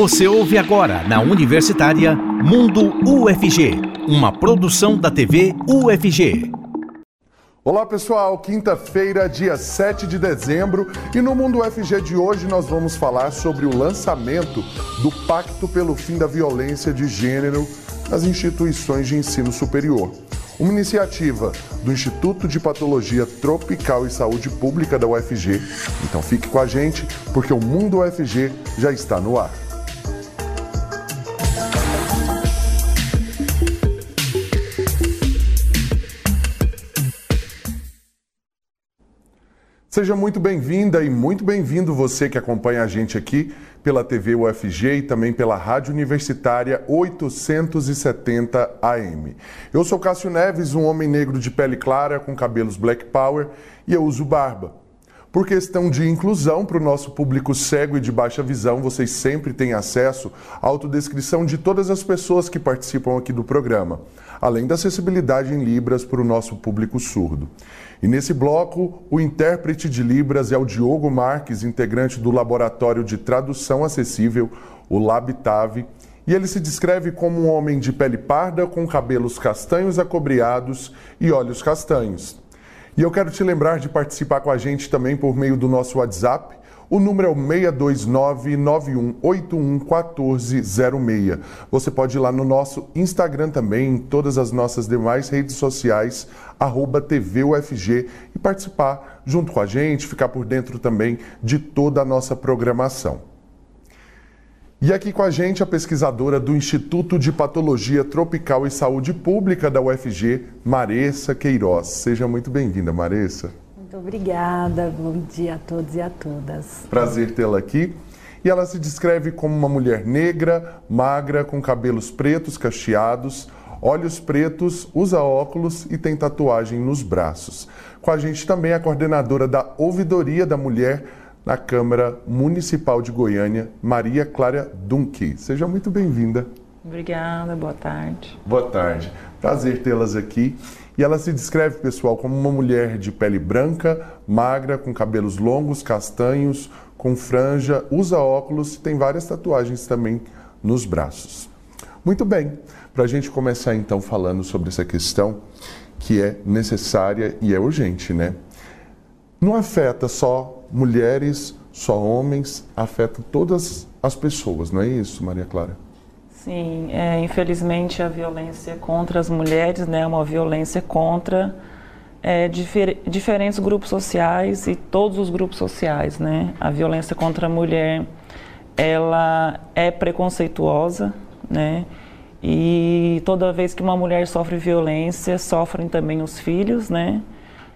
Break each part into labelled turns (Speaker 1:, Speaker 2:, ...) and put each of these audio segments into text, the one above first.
Speaker 1: Você ouve agora na Universitária Mundo UFG, uma produção da TV UFG.
Speaker 2: Olá pessoal, quinta-feira, dia 7 de dezembro, e no Mundo UFG de hoje nós vamos falar sobre o lançamento do Pacto pelo Fim da Violência de Gênero nas instituições de ensino superior. Uma iniciativa do Instituto de Patologia Tropical e Saúde Pública da UFG. Então fique com a gente, porque o Mundo UFG já está no ar. Seja muito bem-vinda e muito bem-vindo você que acompanha a gente aqui pela TV UFG e também pela Rádio Universitária 870 AM. Eu sou Cássio Neves, um homem negro de pele clara com cabelos black power e eu uso barba. Por questão de inclusão para o nosso público cego e de baixa visão, vocês sempre têm acesso à autodescrição de todas as pessoas que participam aqui do programa, além da acessibilidade em Libras para o nosso público surdo. E nesse bloco, o intérprete de Libras é o Diogo Marques, integrante do Laboratório de Tradução Acessível, o LabTave, e ele se descreve como um homem de pele parda, com cabelos castanhos acobreados e olhos castanhos. E eu quero te lembrar de participar com a gente também por meio do nosso WhatsApp, o número é o 629-9181-1406. Você pode ir lá no nosso Instagram também, em todas as nossas demais redes sociais, arroba TVUFG, e participar junto com a gente, ficar por dentro também de toda a nossa programação. E aqui com a gente a pesquisadora do Instituto de Patologia Tropical e Saúde Pública da UFG, Maressa Queiroz. Seja muito bem-vinda, Maressa.
Speaker 3: Muito obrigada, bom dia a todos e a todas.
Speaker 2: Prazer tê-la aqui. E ela se descreve como uma mulher negra, magra, com cabelos pretos cacheados, olhos pretos, usa óculos e tem tatuagem nos braços. Com a gente também a coordenadora da Ouvidoria da Mulher na Câmara Municipal de Goiânia, Maria Clara Dunque. Seja muito bem-vinda.
Speaker 4: Obrigada, boa tarde.
Speaker 2: Boa tarde. Prazer tê-las aqui. E ela se descreve, pessoal, como uma mulher de pele branca, magra, com cabelos longos, castanhos, com franja, usa óculos e tem várias tatuagens também nos braços. Muito bem, para a gente começar então falando sobre essa questão que é necessária e é urgente, né? Não afeta só mulheres, só homens, afeta todas as pessoas, não é isso, Maria Clara?
Speaker 4: Sim, é, infelizmente a violência contra as mulheres né, é uma violência contra é, difer diferentes grupos sociais e todos os grupos sociais. Né? A violência contra a mulher ela é preconceituosa, né? E toda vez que uma mulher sofre violência, sofrem também os filhos, né?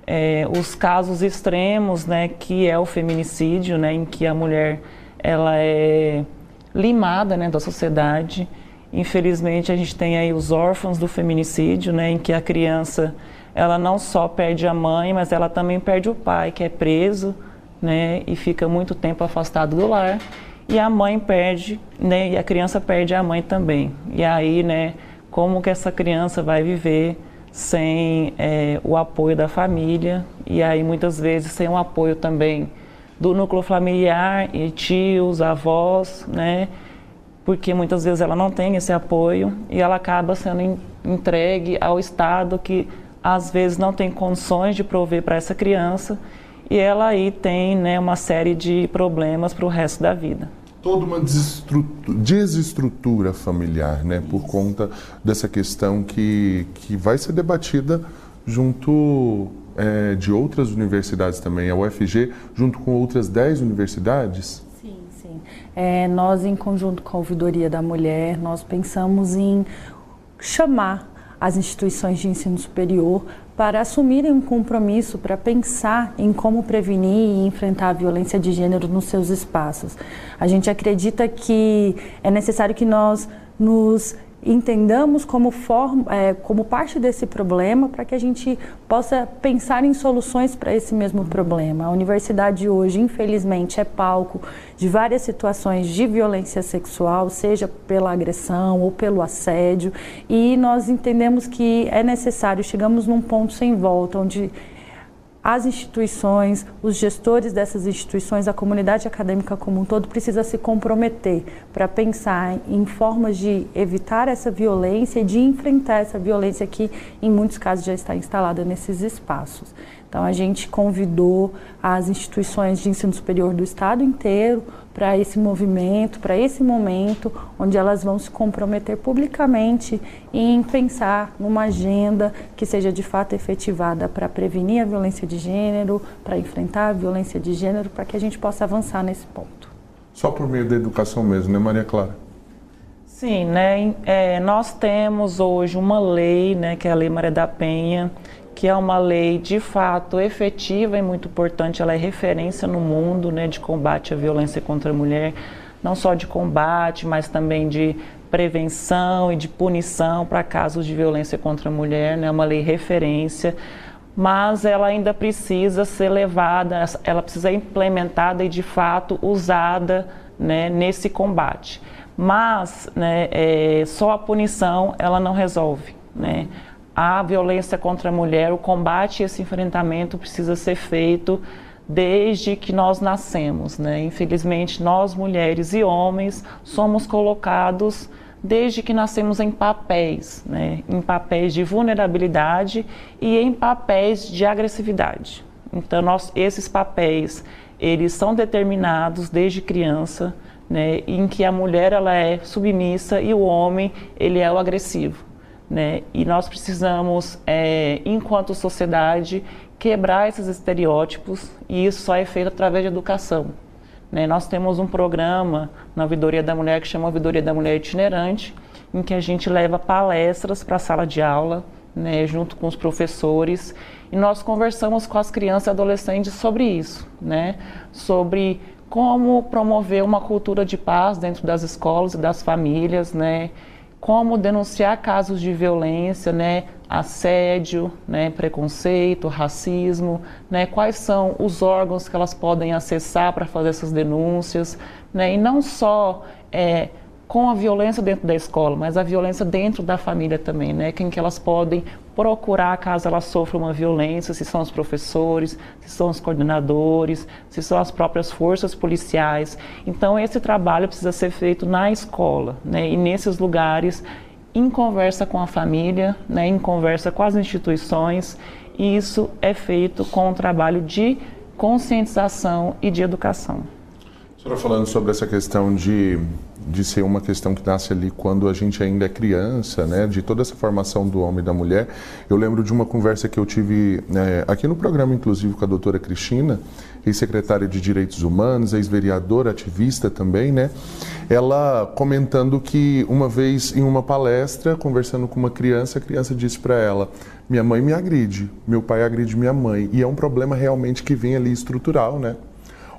Speaker 4: É, os casos extremos, né, que é o feminicídio, né, em que a mulher ela é limada né, da sociedade. Infelizmente, a gente tem aí os órfãos do feminicídio, né, em que a criança ela não só perde a mãe, mas ela também perde o pai, que é preso né, e fica muito tempo afastado do lar. E a mãe perde, né, e a criança perde a mãe também. E aí, né, como que essa criança vai viver sem é, o apoio da família e aí muitas vezes sem o apoio também do núcleo familiar e tios, avós, né? Porque muitas vezes ela não tem esse apoio e ela acaba sendo entregue ao Estado que às vezes não tem condições de prover para essa criança e ela aí tem né, uma série de problemas para o resto da vida.
Speaker 2: Toda uma desestrutura familiar, né? Por conta dessa questão que, que vai ser debatida junto é, de outras universidades também, a UFG, junto com outras 10 universidades?
Speaker 3: Sim, sim. É, nós, em conjunto com a Ouvidoria da Mulher, nós pensamos em chamar as instituições de ensino superior para assumirem um compromisso para pensar em como prevenir e enfrentar a violência de gênero nos seus espaços. A gente acredita que é necessário que nós nos entendamos como, forma, é, como parte desse problema para que a gente possa pensar em soluções para esse mesmo problema. A universidade hoje, infelizmente, é palco de várias situações de violência sexual, seja pela agressão ou pelo assédio, e nós entendemos que é necessário, chegamos num ponto sem volta, onde as instituições, os gestores dessas instituições, a comunidade acadêmica como um todo precisa se comprometer para pensar em formas de evitar essa violência e de enfrentar essa violência que, em muitos casos, já está instalada nesses espaços. Então, a gente convidou as instituições de ensino superior do estado inteiro para esse movimento, para esse momento, onde elas vão se comprometer publicamente em pensar numa agenda que seja de fato efetivada para prevenir a violência de gênero, para enfrentar a violência de gênero, para que a gente possa avançar nesse ponto.
Speaker 2: Só por meio da educação mesmo, né, Maria Clara?
Speaker 4: Sim, né? É, nós temos hoje uma lei, né, que é a Lei Maria da Penha, que é uma lei de fato efetiva e muito importante, ela é referência no mundo né, de combate à violência contra a mulher, não só de combate, mas também de prevenção e de punição para casos de violência contra a mulher, né, é uma lei referência, mas ela ainda precisa ser levada, ela precisa ser implementada e de fato usada né, nesse combate. Mas né, é, só a punição ela não resolve. Né? A violência contra a mulher, o combate e esse enfrentamento precisa ser feito desde que nós nascemos, né? Infelizmente, nós mulheres e homens somos colocados desde que nascemos em papéis, né? Em papéis de vulnerabilidade e em papéis de agressividade. Então, nós, esses papéis, eles são determinados desde criança, né? Em que a mulher ela é submissa e o homem ele é o agressivo. Né? E nós precisamos, é, enquanto sociedade, quebrar esses estereótipos e isso só é feito através de educação. Né? Nós temos um programa na Ouvidoria da Mulher que chama Ouvidoria da Mulher Itinerante, em que a gente leva palestras para a sala de aula, né, junto com os professores, e nós conversamos com as crianças e adolescentes sobre isso, né, sobre como promover uma cultura de paz dentro das escolas e das famílias, né, como denunciar casos de violência, né, assédio, né, preconceito, racismo, né, quais são os órgãos que elas podem acessar para fazer essas denúncias, né, e não só é, com a violência dentro da escola, mas a violência dentro da família também, né? Quem que elas podem procurar caso elas sofram uma violência, se são os professores, se são os coordenadores, se são as próprias forças policiais. Então esse trabalho precisa ser feito na escola, né? E nesses lugares em conversa com a família, né? Em conversa com as instituições. E isso é feito com um trabalho de conscientização e de educação.
Speaker 2: A senhora falando sobre essa questão de de ser uma questão que nasce ali quando a gente ainda é criança, né? De toda essa formação do homem e da mulher. Eu lembro de uma conversa que eu tive é, aqui no programa, inclusive, com a doutora Cristina, ex-secretária de Direitos Humanos, ex-vereadora, ativista também, né? Ela comentando que uma vez em uma palestra, conversando com uma criança, a criança disse para ela: Minha mãe me agride, meu pai agride minha mãe. E é um problema realmente que vem ali estrutural, né?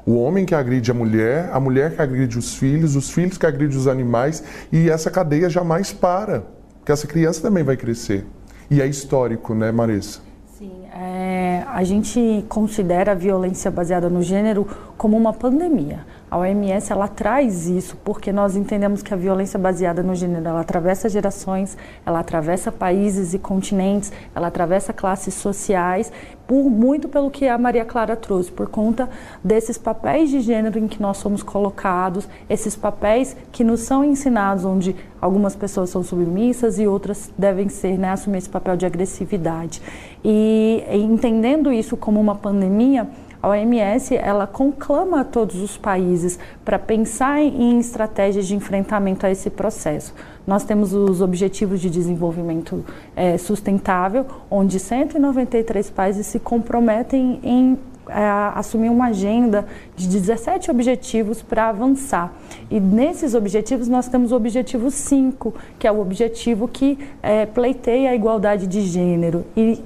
Speaker 2: O homem que agride a mulher, a mulher que agride os filhos, os filhos que agridem os animais, e essa cadeia jamais para, porque essa criança também vai crescer. E é histórico, né, Marissa?
Speaker 3: Sim, é, a gente considera a violência baseada no gênero como uma pandemia. A OMS ela traz isso porque nós entendemos que a violência baseada no gênero ela atravessa gerações, ela atravessa países e continentes, ela atravessa classes sociais, por muito pelo que a Maria Clara trouxe, por conta desses papéis de gênero em que nós somos colocados, esses papéis que nos são ensinados, onde algumas pessoas são submissas e outras devem ser, né, assumir esse papel de agressividade. E entendendo isso como uma pandemia, a OMS ela conclama todos os países para pensar em estratégias de enfrentamento a esse processo. Nós temos os Objetivos de Desenvolvimento é, Sustentável, onde 193 países se comprometem em é, assumir uma agenda de 17 objetivos para avançar. E nesses objetivos nós temos o objetivo 5, que é o objetivo que é, pleiteia a igualdade de gênero. E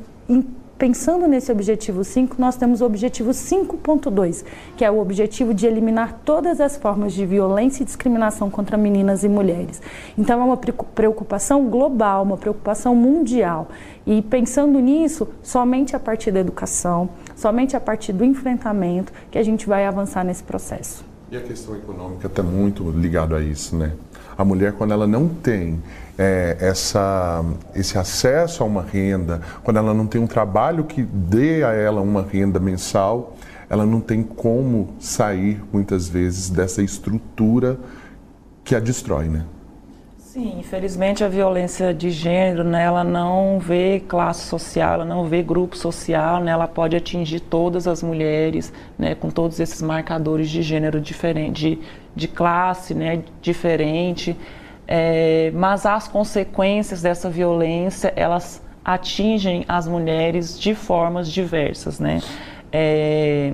Speaker 3: Pensando nesse objetivo 5, nós temos o objetivo 5.2, que é o objetivo de eliminar todas as formas de violência e discriminação contra meninas e mulheres. Então, é uma preocupação global, uma preocupação mundial. E pensando nisso, somente a partir da educação, somente a partir do enfrentamento, que a gente vai avançar nesse processo.
Speaker 2: E a questão econômica está muito ligado a isso, né? A mulher, quando ela não tem é, essa, esse acesso a uma renda, quando ela não tem um trabalho que dê a ela uma renda mensal, ela não tem como sair, muitas vezes, dessa estrutura que a destrói, né?
Speaker 4: Sim, infelizmente a violência de gênero, né, ela não vê classe social, ela não vê grupo social, né, ela pode atingir todas as mulheres, né, com todos esses marcadores de gênero diferente, de, de classe, né, diferente, é, mas as consequências dessa violência, elas atingem as mulheres de formas diversas, né. É,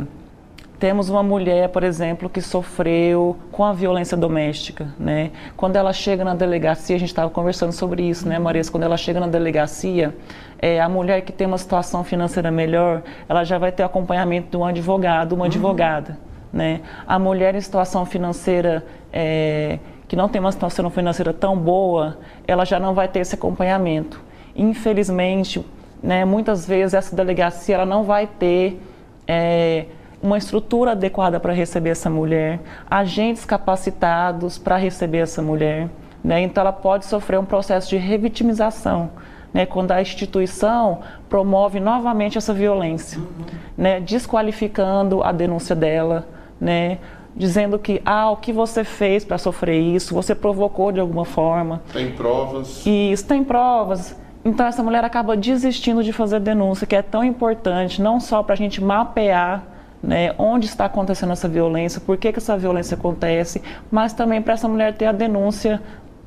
Speaker 4: temos uma mulher, por exemplo, que sofreu com a violência doméstica, né? Quando ela chega na delegacia, a gente estava conversando sobre isso, né, Marisa? Quando ela chega na delegacia, é, a mulher que tem uma situação financeira melhor, ela já vai ter acompanhamento de um advogado, uma uhum. advogada, né? A mulher em situação financeira é, que não tem uma situação financeira tão boa, ela já não vai ter esse acompanhamento. Infelizmente, né, muitas vezes essa delegacia ela não vai ter é, uma estrutura adequada para receber essa mulher, agentes capacitados para receber essa mulher. Né? Então, ela pode sofrer um processo de revitimização. Né, quando a instituição promove novamente essa violência, uhum. né, desqualificando a denúncia dela, né, dizendo que ah, o que você fez para sofrer isso, você provocou de alguma forma.
Speaker 2: Tem provas.
Speaker 4: Isso, tem provas. Então essa mulher acaba desistindo de fazer denúncia, que é tão importante, não só para a gente mapear né, onde está acontecendo essa violência, por que, que essa violência acontece, mas também para essa mulher ter a denúncia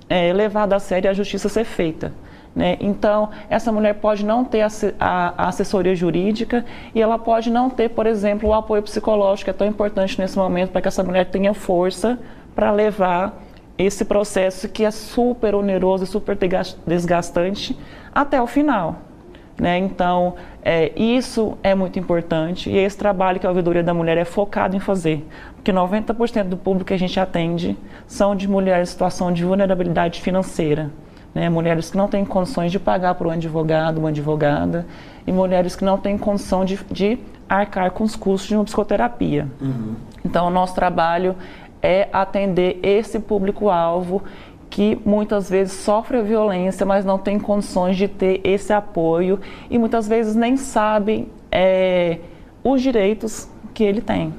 Speaker 4: é, levada a sério e a justiça ser feita. Né? Então, essa mulher pode não ter a, assessoria jurídica e ela pode não ter, por exemplo, o apoio psicológico, que é tão importante nesse momento para que essa mulher tenha força para levar esse processo que é super oneroso e super desgastante até o final. Né? Então, é, isso é muito importante e esse trabalho que a Ouvidoria da Mulher é focado em fazer. Porque 90% do público que a gente atende são de mulheres em situação de vulnerabilidade financeira. Né? Mulheres que não têm condições de pagar por um advogado, uma advogada, e mulheres que não têm condição de, de arcar com os custos de uma psicoterapia. Uhum. Então, o nosso trabalho é atender esse público-alvo que muitas vezes sofre a violência, mas não tem condições de ter esse apoio e muitas vezes nem sabem é, os direitos que ele tem.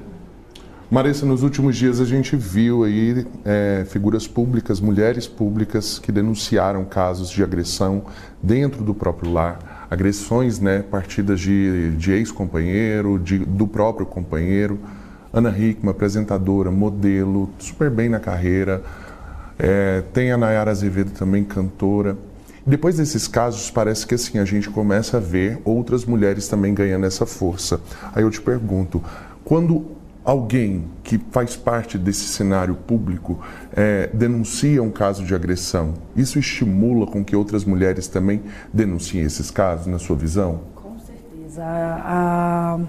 Speaker 2: Marissa, nos últimos dias a gente viu aí é, figuras públicas, mulheres públicas que denunciaram casos de agressão dentro do próprio lar, agressões né, partidas de, de ex-companheiro, do próprio companheiro. Ana Hickman, apresentadora, modelo, super bem na carreira, é, tem a Nayara Azevedo também, cantora. Depois desses casos, parece que assim a gente começa a ver outras mulheres também ganhando essa força. Aí eu te pergunto, quando alguém que faz parte desse cenário público é, denuncia um caso de agressão, isso estimula com que outras mulheres também denunciem esses casos, na sua visão?
Speaker 3: Com certeza. A, a,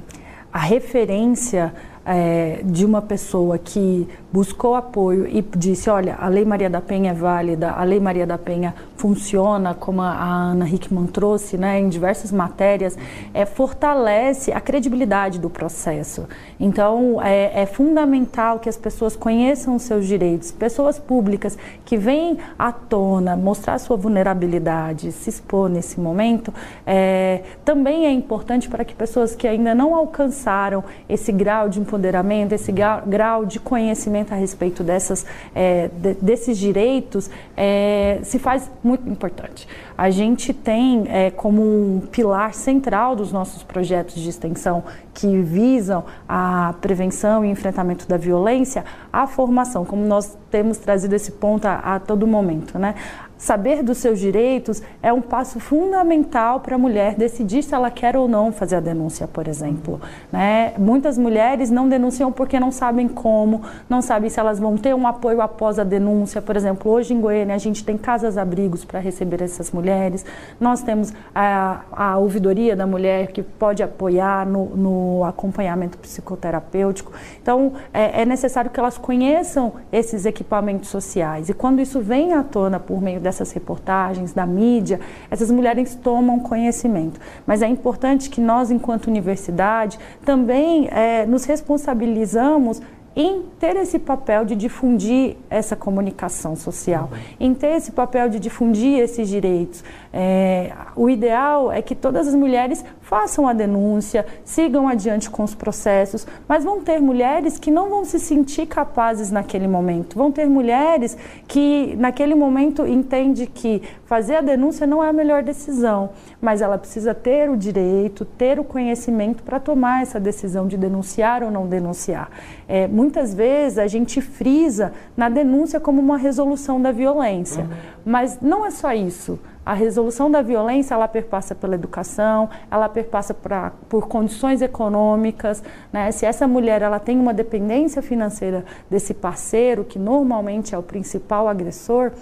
Speaker 3: a referência é, de uma pessoa que buscou apoio e disse, olha, a Lei Maria da Penha é válida, a Lei Maria da Penha funciona, como a Ana Hickman trouxe, né, em diversas matérias, é, fortalece a credibilidade do processo. Então, é, é fundamental que as pessoas conheçam os seus direitos. Pessoas públicas que vêm à tona mostrar sua vulnerabilidade, se expor nesse momento, é, também é importante para que pessoas que ainda não alcançaram esse grau de empoderamento, esse grau de conhecimento a respeito dessas, é, de, desses direitos, é, se faz muito importante. A gente tem é, como um pilar central dos nossos projetos de extensão que visam a prevenção e enfrentamento da violência a formação, como nós temos trazido esse ponto a, a todo momento, né? Saber dos seus direitos é um passo fundamental para a mulher decidir se ela quer ou não fazer a denúncia, por exemplo. Né? Muitas mulheres não denunciam porque não sabem como, não sabem se elas vão ter um apoio após a denúncia. Por exemplo, hoje em Goiânia a gente tem casas-abrigos para receber essas mulheres, nós temos a, a ouvidoria da mulher que pode apoiar no, no acompanhamento psicoterapêutico. Então, é, é necessário que elas conheçam esses equipamentos sociais. E quando isso vem à tona por meio dessas reportagens, da mídia, essas mulheres tomam conhecimento. Mas é importante que nós, enquanto universidade, também é, nos responsabilizamos em ter esse papel de difundir essa comunicação social, em ter esse papel de difundir esses direitos. É, o ideal é que todas as mulheres façam a denúncia, sigam adiante com os processos, mas vão ter mulheres que não vão se sentir capazes naquele momento. Vão ter mulheres que naquele momento entende que fazer a denúncia não é a melhor decisão, mas ela precisa ter o direito, ter o conhecimento para tomar essa decisão de denunciar ou não denunciar. É, muitas vezes a gente frisa na denúncia como uma resolução da violência, uhum. mas não é só isso. A resolução da violência, ela perpassa pela educação, ela perpassa pra, por condições econômicas, né? Se essa mulher ela tem uma dependência financeira desse parceiro, que normalmente é o principal agressor,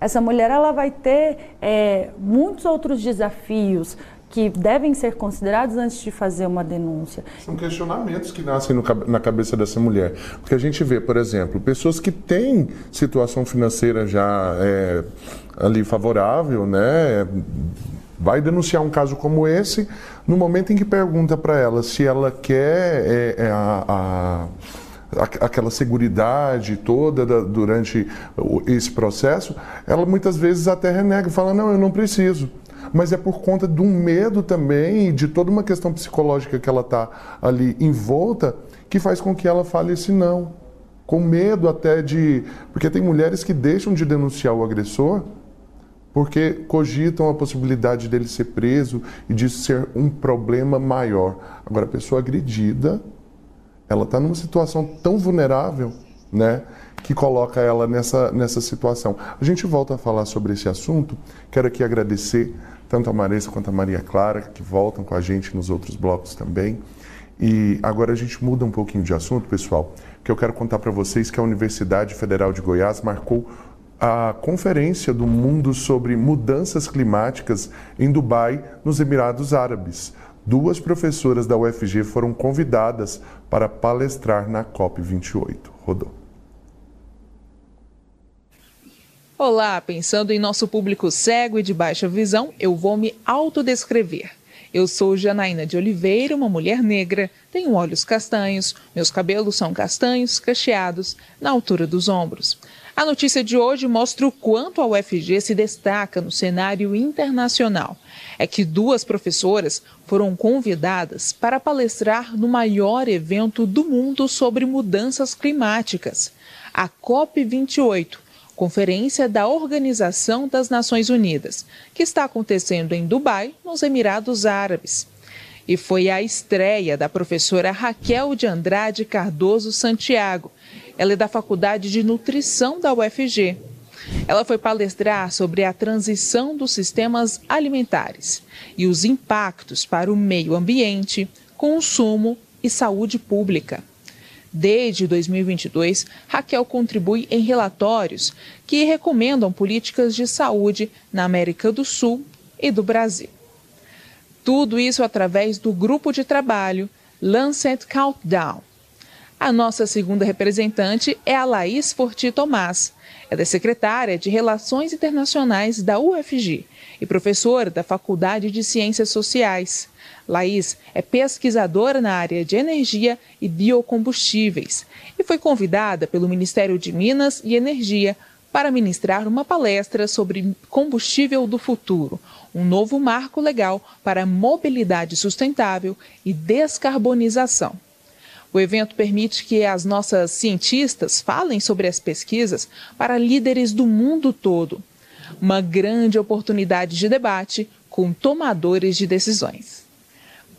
Speaker 3: essa mulher ela vai ter é, muitos outros desafios que devem ser considerados antes de fazer uma denúncia.
Speaker 2: São questionamentos que nascem no, na cabeça dessa mulher. Porque a gente vê, por exemplo, pessoas que têm situação financeira já é, ali favorável, né? Vai denunciar um caso como esse, no momento em que pergunta para ela se ela quer é, é a, a aquela seguridade toda da, durante esse processo, ela muitas vezes até renega, fala: não, eu não preciso mas é por conta de um medo também, de toda uma questão psicológica que ela está ali envolta, que faz com que ela fale esse não. Com medo até de. Porque tem mulheres que deixam de denunciar o agressor porque cogitam a possibilidade dele ser preso e disso ser um problema maior. Agora, a pessoa agredida, ela está numa situação tão vulnerável, né? que coloca ela nessa, nessa situação. A gente volta a falar sobre esse assunto. Quero aqui agradecer tanto a Marisa quanto a Maria Clara, que voltam com a gente nos outros blocos também. E agora a gente muda um pouquinho de assunto, pessoal, que eu quero contar para vocês que a Universidade Federal de Goiás marcou a Conferência do Mundo sobre Mudanças Climáticas em Dubai, nos Emirados Árabes. Duas professoras da UFG foram convidadas para palestrar na COP28. Rodou.
Speaker 5: Olá, pensando em nosso público cego e de baixa visão, eu vou me autodescrever. Eu sou Janaína de Oliveira, uma mulher negra, tenho olhos castanhos, meus cabelos são castanhos, cacheados, na altura dos ombros. A notícia de hoje mostra o quanto a UFG se destaca no cenário internacional. É que duas professoras foram convidadas para palestrar no maior evento do mundo sobre mudanças climáticas, a COP28, Conferência da Organização das Nações Unidas, que está acontecendo em Dubai, nos Emirados Árabes. E foi a estreia da professora Raquel de Andrade Cardoso Santiago. Ela é da Faculdade de Nutrição da UFG. Ela foi palestrar sobre a transição dos sistemas alimentares e os impactos para o meio ambiente, consumo e saúde pública. Desde 2022, Raquel contribui em relatórios que recomendam políticas de saúde na América do Sul e do Brasil. Tudo isso através do grupo de trabalho Lancet Countdown. A nossa segunda representante é a Laís Forti Tomás. Ela é secretária de Relações Internacionais da UFG e professora da Faculdade de Ciências Sociais. Laís é pesquisadora na área de energia e biocombustíveis e foi convidada pelo Ministério de Minas e Energia para ministrar uma palestra sobre combustível do futuro, um novo marco legal para mobilidade sustentável e descarbonização. O evento permite que as nossas cientistas falem sobre as pesquisas para líderes do mundo todo. Uma grande oportunidade de debate com tomadores de decisões.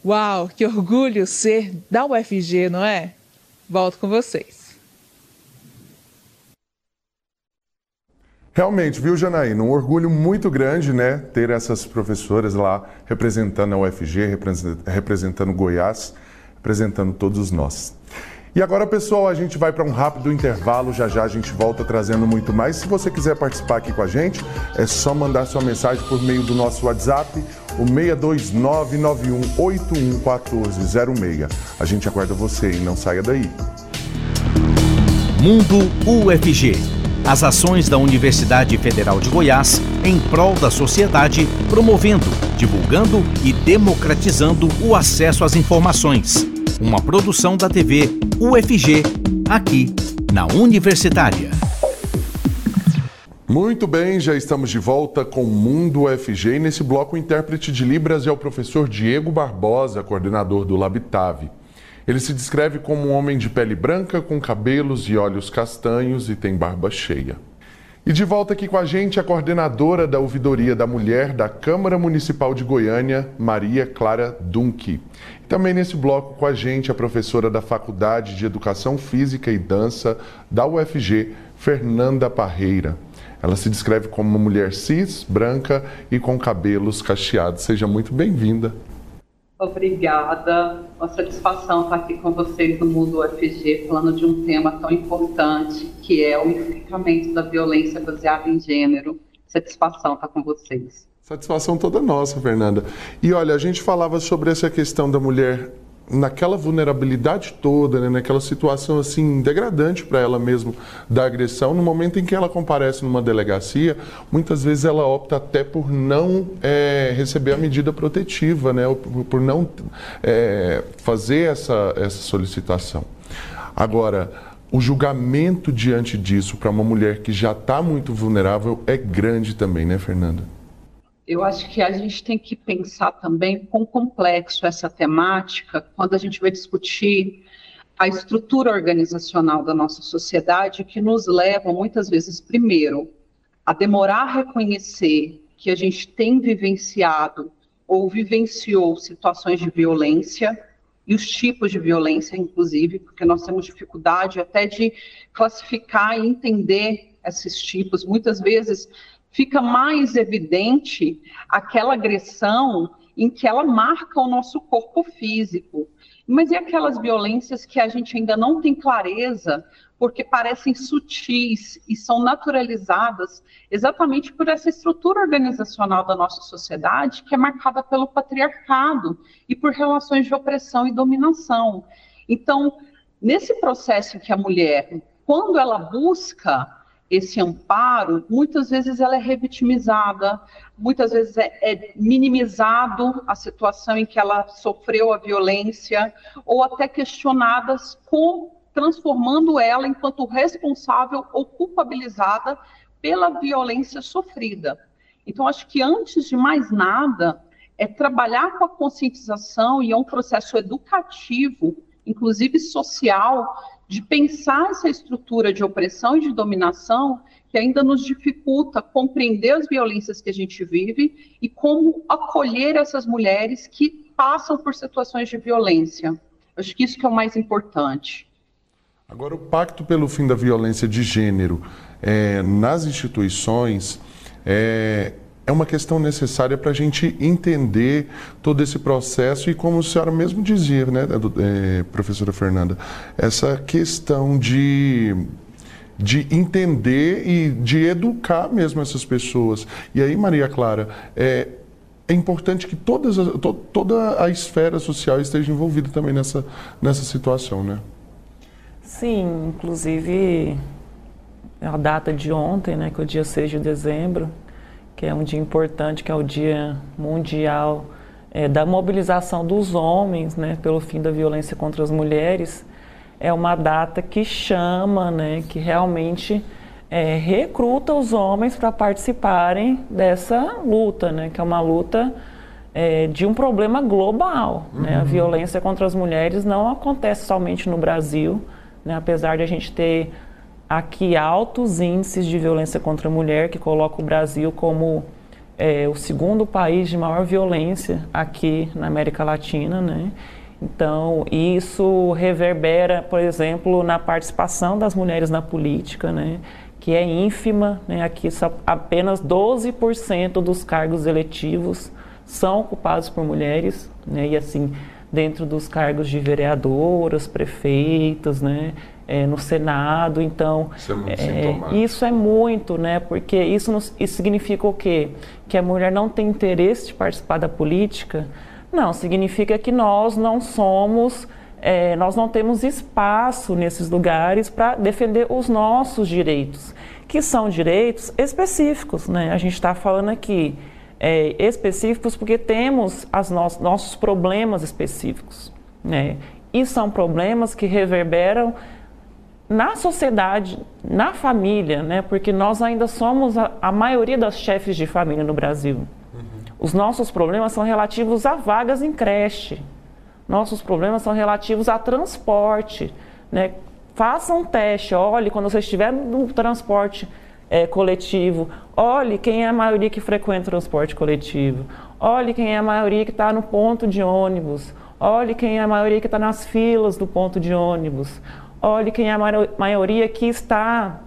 Speaker 5: Uau, que orgulho ser da UFG, não é? Volto com vocês.
Speaker 2: Realmente, viu, Janaína? Um orgulho muito grande, né? Ter essas professoras lá representando a UFG, representando Goiás, representando todos nós. E agora, pessoal, a gente vai para um rápido intervalo. Já já a gente volta trazendo muito mais. Se você quiser participar aqui com a gente, é só mandar sua mensagem por meio do nosso WhatsApp, o 62991811406. A gente aguarda você e não saia daí.
Speaker 1: Mundo UFG. As ações da Universidade Federal de Goiás em prol da sociedade, promovendo, divulgando e democratizando o acesso às informações uma produção da TV UFG, aqui na Universitária.
Speaker 2: Muito bem, já estamos de volta com o Mundo UFG e nesse bloco o intérprete de Libras é o professor Diego Barbosa, coordenador do Labitave. Ele se descreve como um homem de pele branca, com cabelos e olhos castanhos e tem barba cheia. E de volta aqui com a gente a coordenadora da Ouvidoria da Mulher da Câmara Municipal de Goiânia, Maria Clara Dunque. E também nesse bloco com a gente a professora da Faculdade de Educação Física e Dança da UFG, Fernanda Parreira. Ela se descreve como uma mulher cis, branca e com cabelos cacheados. Seja muito bem-vinda.
Speaker 6: Obrigada. Uma satisfação estar aqui com vocês no Mundo UFG, falando de um tema tão importante que é o enfrentamento da violência baseada em gênero. Satisfação estar com vocês.
Speaker 2: Satisfação toda nossa, Fernanda. E olha, a gente falava sobre essa questão da mulher naquela vulnerabilidade toda, né, naquela situação assim degradante para ela mesmo da agressão, no momento em que ela comparece numa delegacia, muitas vezes ela opta até por não é, receber a medida protetiva, né, por, não é, fazer essa, essa solicitação. Agora, o julgamento diante disso para uma mulher que já está muito vulnerável é grande também, né, Fernanda?
Speaker 6: Eu acho que a gente tem que pensar também quão complexo essa temática quando a gente vai discutir a estrutura organizacional da nossa sociedade que nos leva muitas vezes primeiro a demorar a reconhecer que a gente tem vivenciado ou vivenciou situações de violência e os tipos de violência, inclusive, porque nós temos dificuldade até de classificar e entender esses tipos. Muitas vezes fica mais evidente aquela agressão em que ela marca o nosso corpo físico. Mas e aquelas violências que a gente ainda não tem clareza, porque parecem sutis e são naturalizadas exatamente por essa estrutura organizacional da nossa sociedade, que é marcada pelo patriarcado e por relações de opressão e dominação. Então, nesse processo em que a mulher, quando ela busca esse amparo, muitas vezes ela é revitimizada, muitas vezes é, é, minimizado a situação em que ela sofreu a violência, ou até questionadas com transformando ela enquanto responsável ou culpabilizada pela violência sofrida. Então, acho que antes de mais nada, é trabalhar com a conscientização e é um processo educativo, inclusive social, de pensar essa estrutura de opressão e de dominação que ainda nos dificulta compreender as violências que a gente vive e como acolher essas mulheres que passam por situações de violência. Acho que isso que é o mais importante.
Speaker 2: Agora, o Pacto pelo Fim da Violência de Gênero é, nas instituições é, é uma questão necessária para a gente entender todo esse processo e como a senhora mesmo dizia, né, é, professora Fernanda, essa questão de de entender e de educar mesmo essas pessoas. E aí, Maria Clara, é, é importante que todas, to, toda a esfera social esteja envolvida também nessa, nessa situação, né?
Speaker 4: Sim, inclusive a data de ontem, né, que é o dia 6 de dezembro, que é um dia importante, que é o Dia Mundial é, da Mobilização dos Homens né, pelo fim da violência contra as mulheres, é uma data que chama, né, que realmente é, recruta os homens para participarem dessa luta, né, que é uma luta é, de um problema global. Uhum. Né? A uhum. violência contra as mulheres não acontece somente no Brasil, né, apesar de a gente ter aqui altos índices de violência contra a mulher, que coloca o Brasil como é, o segundo país de maior violência aqui na América Latina, né? Então, isso reverbera, por exemplo, na participação das mulheres na política, né? que é ínfima, né? aqui só apenas 12% dos cargos eletivos são ocupados por mulheres, né? e assim, dentro dos cargos de vereadoras, prefeitas, né? É, no Senado. Então, isso é, muito é, isso é muito, né? Porque isso, nos, isso significa o quê? Que a mulher não tem interesse de participar da política? Não, significa que nós não somos, é, nós não temos espaço nesses lugares para defender os nossos direitos, que são direitos específicos, né? A gente está falando aqui é, específicos porque temos as no nossos problemas específicos, né? e são problemas que reverberam na sociedade, na família, né? porque nós ainda somos a, a maioria das chefes de família no Brasil. Uhum. Os nossos problemas são relativos a vagas em creche, nossos problemas são relativos a transporte. Né? Faça um teste, olhe quando você estiver no transporte é, coletivo, olhe quem é a maioria que frequenta o transporte coletivo, olhe quem é a maioria que está no ponto de ônibus, olhe quem é a maioria que está nas filas do ponto de ônibus, olhe quem é a maioria que está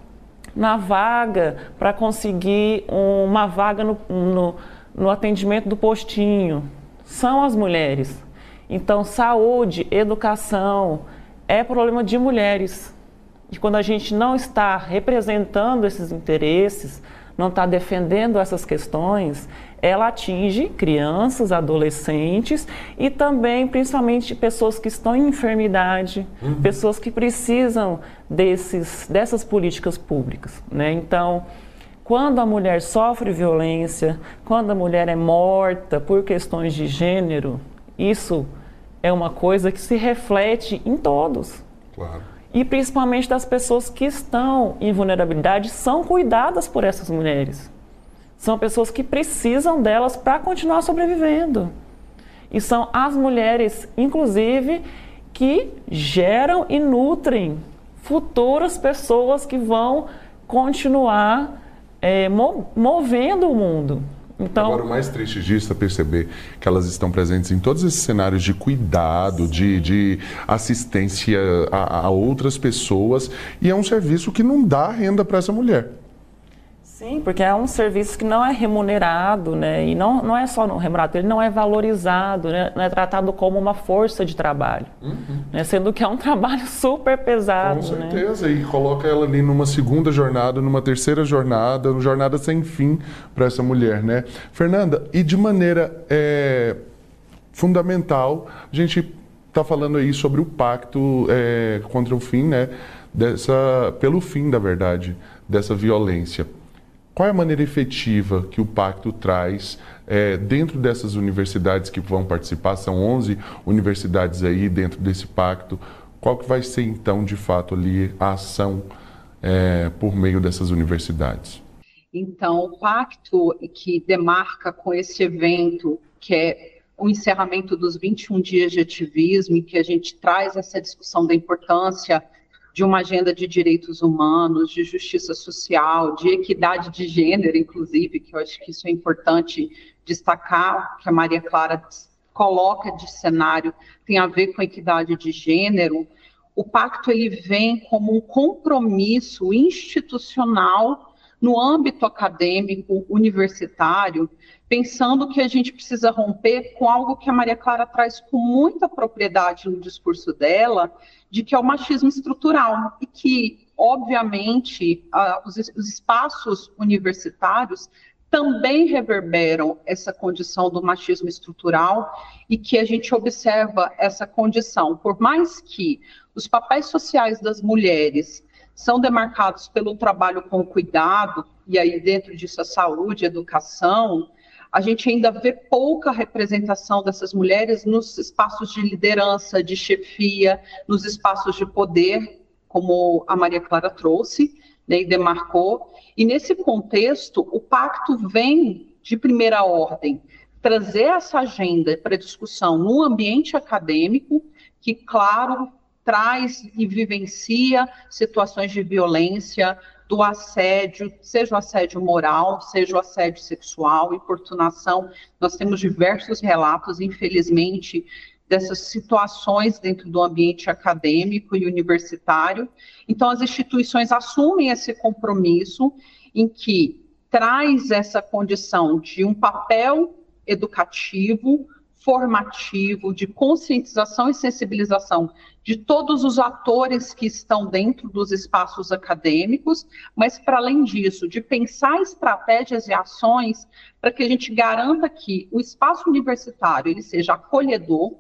Speaker 4: na vaga para conseguir uma vaga no, no, no atendimento do postinho. São as mulheres. Então, saúde, educação é problema de mulheres. E quando a gente não está representando esses interesses, não está defendendo essas questões, ela atinge crianças, adolescentes e também, principalmente, pessoas que estão em enfermidade, uhum. pessoas que precisam desses, dessas políticas públicas. Né? Então, quando a mulher sofre violência, quando a mulher é morta por questões de gênero, isso é uma coisa que se reflete em todos. Claro. E principalmente das pessoas que estão em vulnerabilidade são cuidadas por essas mulheres. São pessoas que precisam delas para continuar sobrevivendo. E são as mulheres, inclusive, que geram e nutrem futuras pessoas que vão continuar é, movendo o mundo.
Speaker 2: Então, Agora, o mais triste disso é perceber que elas estão presentes em todos esses cenários de cuidado, de, de assistência a, a outras pessoas, e é um serviço que não dá renda para essa mulher.
Speaker 4: Sim, porque é um serviço que não é remunerado, né? E não, não é só não remunerado, ele não é valorizado, né? não é tratado como uma força de trabalho. Uhum. Né? Sendo que é um trabalho super pesado.
Speaker 2: Com né? certeza, né? e coloca ela ali numa segunda jornada, numa terceira jornada, uma jornada sem fim para essa mulher, né? Fernanda, e de maneira é, fundamental, a gente está falando aí sobre o pacto é, contra o fim, né? Dessa, pelo fim, da verdade, dessa violência. Qual é a maneira efetiva que o pacto traz é, dentro dessas universidades que vão participar? São 11 universidades aí dentro desse pacto. Qual que vai ser então, de fato, ali a ação é, por meio dessas universidades?
Speaker 6: Então, o pacto que demarca com esse evento, que é o encerramento dos 21 dias de ativismo, e que a gente traz essa discussão da importância de uma agenda de direitos humanos, de justiça social, de equidade de gênero, inclusive, que eu acho que isso é importante destacar, que a Maria Clara coloca de cenário, tem a ver com equidade de gênero. O pacto ele vem como um compromisso institucional no âmbito acadêmico universitário, pensando que a gente precisa romper com algo que a Maria Clara traz com muita propriedade no discurso dela, de que é o machismo estrutural e que, obviamente, os, os espaços universitários também reverberam essa condição do machismo estrutural e que a gente observa essa condição. Por mais que os papéis sociais das mulheres são demarcados pelo trabalho com cuidado, e aí dentro disso a saúde, a educação, a gente ainda vê pouca representação dessas mulheres nos espaços de liderança, de chefia, nos espaços de poder, como a Maria Clara trouxe né, e demarcou. E nesse contexto, o pacto vem de primeira ordem trazer essa agenda para discussão no ambiente acadêmico, que, claro, traz e vivencia situações de violência, do assédio, seja o assédio moral, seja o assédio sexual, importunação. Nós temos diversos relatos, infelizmente, dessas situações dentro do ambiente acadêmico e universitário. Então, as instituições assumem esse compromisso em que traz essa condição de um papel educativo, formativo, de conscientização e sensibilização de todos os atores que estão dentro dos espaços acadêmicos, mas para além disso, de pensar estratégias e ações para que a gente garanta que o espaço universitário ele seja acolhedor,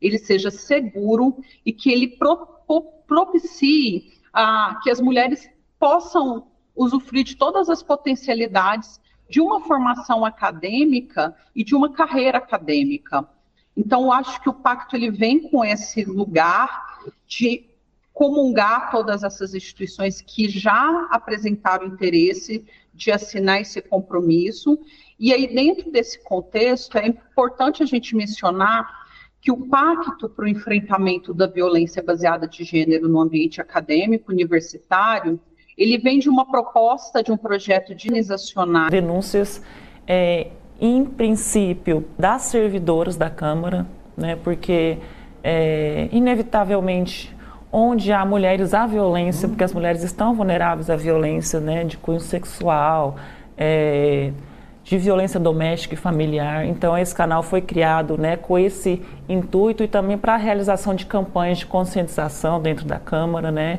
Speaker 6: ele seja seguro e que ele pro, propicie ah, que as mulheres possam usufruir de todas as potencialidades de uma formação acadêmica e de uma carreira acadêmica. Então, acho que o pacto ele vem com esse lugar de comungar todas essas instituições que já apresentaram interesse de assinar esse compromisso. E aí, dentro desse contexto, é importante a gente mencionar que o Pacto para o Enfrentamento da Violência Baseada de Gênero no Ambiente Acadêmico Universitário, ele vem de uma proposta de um projeto de organizacional.
Speaker 4: Denúncias, é, em princípio, das servidoras da Câmara, né, porque, é, inevitavelmente, onde há mulheres há violência, porque as mulheres estão vulneráveis à violência né, de cunho sexual, é, de violência doméstica e familiar. Então, esse canal foi criado né, com esse intuito e também para a realização de campanhas de conscientização dentro da Câmara, né,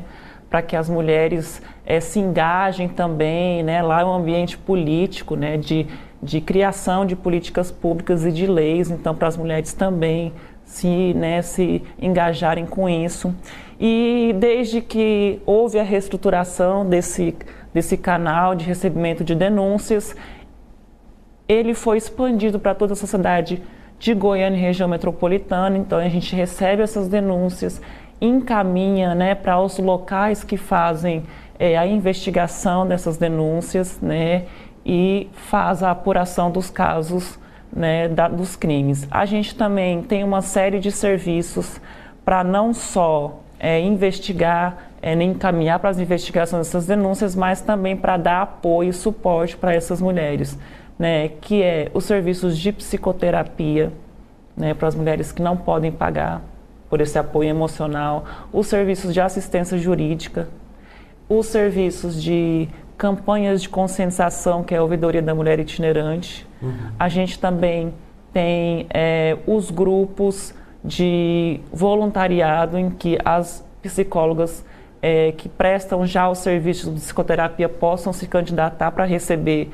Speaker 4: para que as mulheres é, se engajem também. Né, lá é um ambiente político né, de, de criação de políticas públicas e de leis, então, para as mulheres também se, né, se engajarem com isso. E desde que houve a reestruturação desse, desse canal de recebimento de denúncias, ele foi expandido para toda a sociedade de Goiânia e região metropolitana. Então a gente recebe essas denúncias, encaminha né, para os locais que fazem é, a investigação dessas denúncias né, e faz a apuração dos casos né, da, dos crimes. A gente também tem uma série de serviços para não só é, investigar, é, nem encaminhar para as investigações dessas denúncias, mas também para dar apoio e suporte para essas mulheres, né, que é os serviços de psicoterapia né, para as mulheres que não podem pagar por esse apoio emocional, os serviços de assistência jurídica, os serviços de campanhas de conscientização, que é a ouvidoria da mulher itinerante. Uhum. A gente também tem é, os grupos de voluntariado em que as psicólogas é, que prestam já o serviço de psicoterapia possam se candidatar para receber,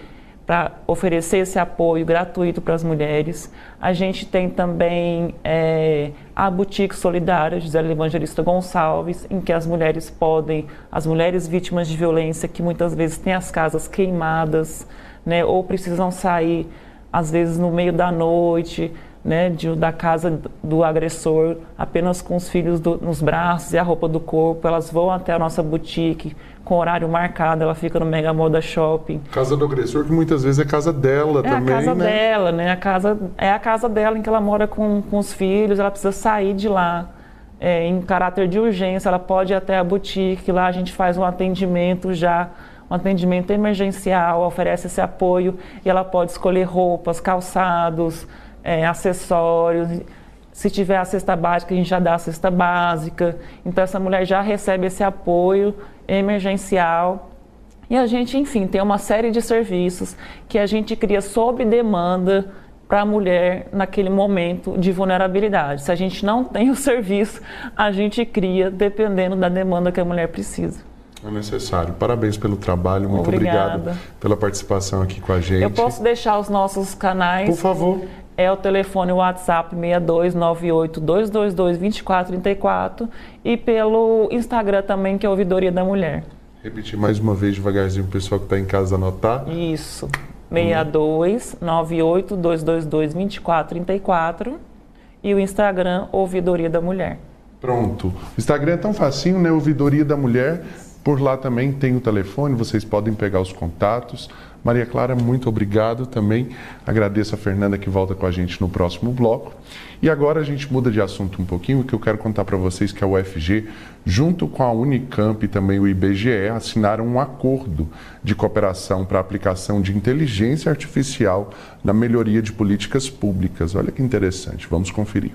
Speaker 4: para oferecer esse apoio gratuito para as mulheres. A gente tem também é, a Boutique Solidária, José Evangelista Gonçalves, em que as mulheres podem, as mulheres vítimas de violência, que muitas vezes têm as casas queimadas, né, ou precisam sair, às vezes no meio da noite, né, de, da casa do agressor, apenas com os filhos do, nos braços e a roupa do corpo. Elas vão até a nossa boutique com horário marcado, ela fica no Mega Moda Shopping.
Speaker 2: Casa do agressor, que muitas vezes é casa dela
Speaker 4: é
Speaker 2: também,
Speaker 4: a casa
Speaker 2: né?
Speaker 4: dela, né? A casa, é a casa dela em que ela mora com, com os filhos, ela precisa sair de lá. É, em caráter de urgência, ela pode ir até a boutique, lá a gente faz um atendimento já um atendimento emergencial, oferece esse apoio e ela pode escolher roupas, calçados, é, acessórios. Se tiver a cesta básica, a gente já dá a cesta básica. Então, essa mulher já recebe esse apoio emergencial. E a gente, enfim, tem uma série de serviços que a gente cria sob demanda para a mulher naquele momento de vulnerabilidade. Se a gente não tem o serviço, a gente cria dependendo da demanda que a mulher precisa.
Speaker 2: É necessário. Parabéns pelo trabalho, muito Obrigada. obrigado pela participação aqui com a gente.
Speaker 4: Eu posso deixar os nossos canais.
Speaker 2: Por favor
Speaker 4: é o telefone WhatsApp 6298-222-2434 e pelo Instagram também, que é Ouvidoria da Mulher.
Speaker 2: Repetir mais uma vez devagarzinho para o pessoal que está em casa anotar.
Speaker 4: Isso. 6298-222-2434 e o Instagram Ouvidoria da Mulher.
Speaker 2: Pronto. O Instagram é tão facinho, né? Ouvidoria da Mulher. Por lá também tem o telefone, vocês podem pegar os contatos. Maria Clara, muito obrigado também. Agradeço a Fernanda que volta com a gente no próximo bloco. E agora a gente muda de assunto um pouquinho, que eu quero contar para vocês que a UFG, junto com a Unicamp e também o IBGE, assinaram um acordo de cooperação para aplicação de inteligência artificial na melhoria de políticas públicas. Olha que interessante, vamos conferir.